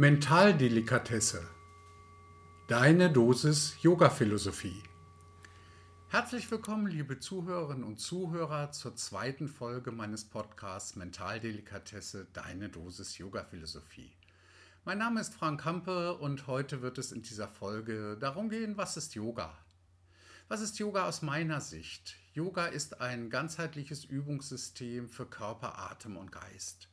Mentaldelikatesse. Deine Dosis Yoga-Philosophie. Herzlich willkommen, liebe Zuhörerinnen und Zuhörer, zur zweiten Folge meines Podcasts Mentaldelikatesse. Deine Dosis Yoga-Philosophie. Mein Name ist Frank Kampe und heute wird es in dieser Folge darum gehen, was ist Yoga? Was ist Yoga aus meiner Sicht? Yoga ist ein ganzheitliches Übungssystem für Körper, Atem und Geist.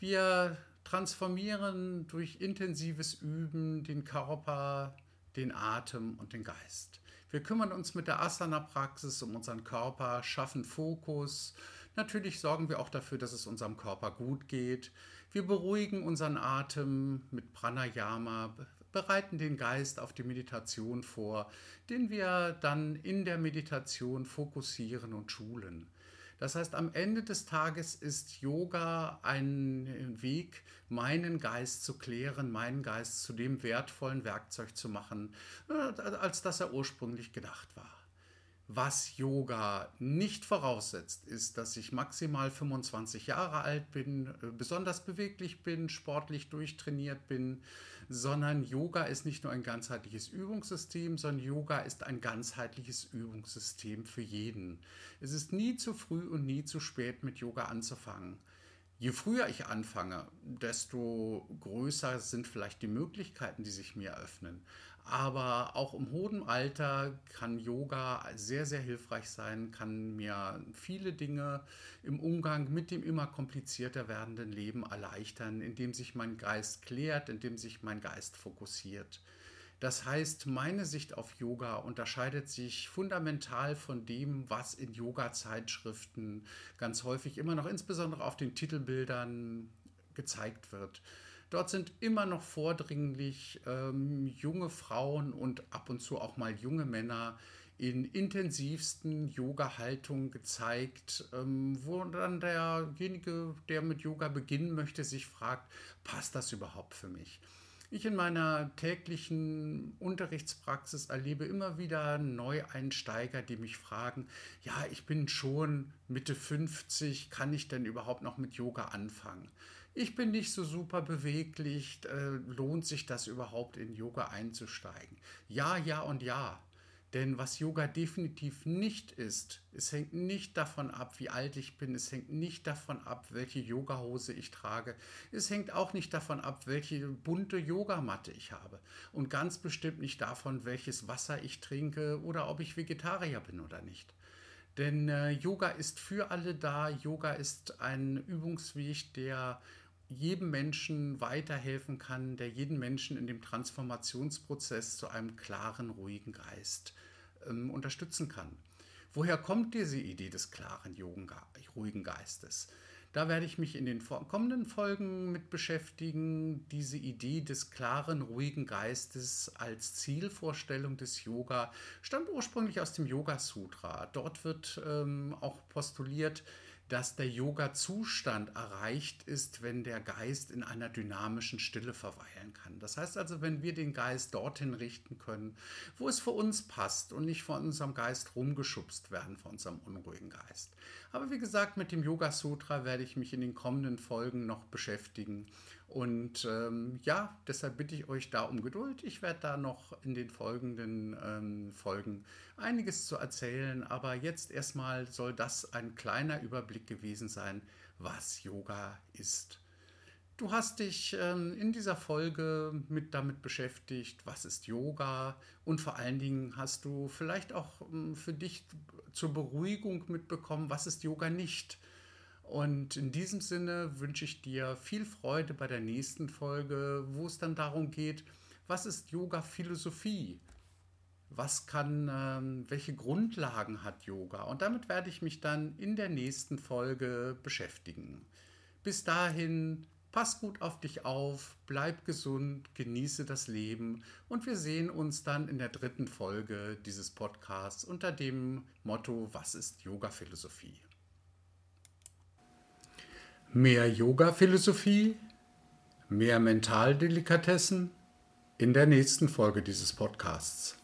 Wir transformieren durch intensives Üben den Körper, den Atem und den Geist. Wir kümmern uns mit der Asana-Praxis um unseren Körper, schaffen Fokus. Natürlich sorgen wir auch dafür, dass es unserem Körper gut geht. Wir beruhigen unseren Atem mit Pranayama, bereiten den Geist auf die Meditation vor, den wir dann in der Meditation fokussieren und schulen. Das heißt, am Ende des Tages ist Yoga ein Weg, meinen Geist zu klären, meinen Geist zu dem wertvollen Werkzeug zu machen, äh, als das er ursprünglich gedacht war. Was Yoga nicht voraussetzt, ist, dass ich maximal 25 Jahre alt bin, äh, besonders beweglich bin, sportlich durchtrainiert bin, sondern Yoga ist nicht nur ein ganzheitliches Übungssystem, sondern Yoga ist ein ganzheitliches Übungssystem für jeden. Es ist nie zu früh und nie zu spät, mit Yoga anzufangen. Je früher ich anfange, desto größer sind vielleicht die Möglichkeiten, die sich mir eröffnen. Aber auch im hohen Alter kann Yoga sehr, sehr hilfreich sein, kann mir viele Dinge im Umgang mit dem immer komplizierter werdenden Leben erleichtern, indem sich mein Geist klärt, indem sich mein Geist fokussiert. Das heißt, meine Sicht auf Yoga unterscheidet sich fundamental von dem, was in Yoga-Zeitschriften ganz häufig immer noch insbesondere auf den Titelbildern gezeigt wird. Dort sind immer noch vordringlich ähm, junge Frauen und ab und zu auch mal junge Männer in intensivsten Yoga-Haltungen gezeigt, ähm, wo dann derjenige, der mit Yoga beginnen möchte, sich fragt, passt das überhaupt für mich? Ich in meiner täglichen Unterrichtspraxis erlebe immer wieder Neueinsteiger, die mich fragen, ja, ich bin schon Mitte 50, kann ich denn überhaupt noch mit Yoga anfangen? ich bin nicht so super beweglich, äh, lohnt sich das überhaupt in Yoga einzusteigen? Ja, ja und ja. Denn was Yoga definitiv nicht ist, es hängt nicht davon ab, wie alt ich bin, es hängt nicht davon ab, welche Yogahose ich trage, es hängt auch nicht davon ab, welche bunte Yogamatte ich habe und ganz bestimmt nicht davon, welches Wasser ich trinke oder ob ich Vegetarier bin oder nicht. Denn äh, Yoga ist für alle da, Yoga ist ein Übungsweg, der jedem Menschen weiterhelfen kann, der jeden Menschen in dem Transformationsprozess zu einem klaren, ruhigen Geist ähm, unterstützen kann. Woher kommt diese Idee des klaren, ruhigen Geistes? Da werde ich mich in den kommenden Folgen mit beschäftigen. Diese Idee des klaren, ruhigen Geistes als Zielvorstellung des Yoga stammt ursprünglich aus dem Yoga Sutra. Dort wird ähm, auch postuliert, dass der Yoga-Zustand erreicht ist, wenn der Geist in einer dynamischen Stille verweilen kann. Das heißt also, wenn wir den Geist dorthin richten können, wo es für uns passt und nicht von unserem Geist rumgeschubst werden, von unserem unruhigen Geist. Aber wie gesagt, mit dem Yoga Sutra werde ich mich in den kommenden Folgen noch beschäftigen. Und ähm, ja, deshalb bitte ich euch da um Geduld. Ich werde da noch in den folgenden ähm, Folgen einiges zu erzählen. Aber jetzt erstmal soll das ein kleiner Überblick gewesen sein, was Yoga ist. Du hast dich ähm, in dieser Folge mit damit beschäftigt, was ist Yoga und vor allen Dingen hast du vielleicht auch ähm, für dich zur Beruhigung mitbekommen, was ist Yoga nicht. Und in diesem Sinne wünsche ich dir viel Freude bei der nächsten Folge, wo es dann darum geht, was ist Yoga-Philosophie? Was kann, ähm, welche Grundlagen hat Yoga? Und damit werde ich mich dann in der nächsten Folge beschäftigen. Bis dahin, pass gut auf dich auf, bleib gesund, genieße das Leben und wir sehen uns dann in der dritten Folge dieses Podcasts unter dem Motto Was ist Yoga-Philosophie? Mehr Yoga-Philosophie, mehr Mentaldelikatessen in der nächsten Folge dieses Podcasts.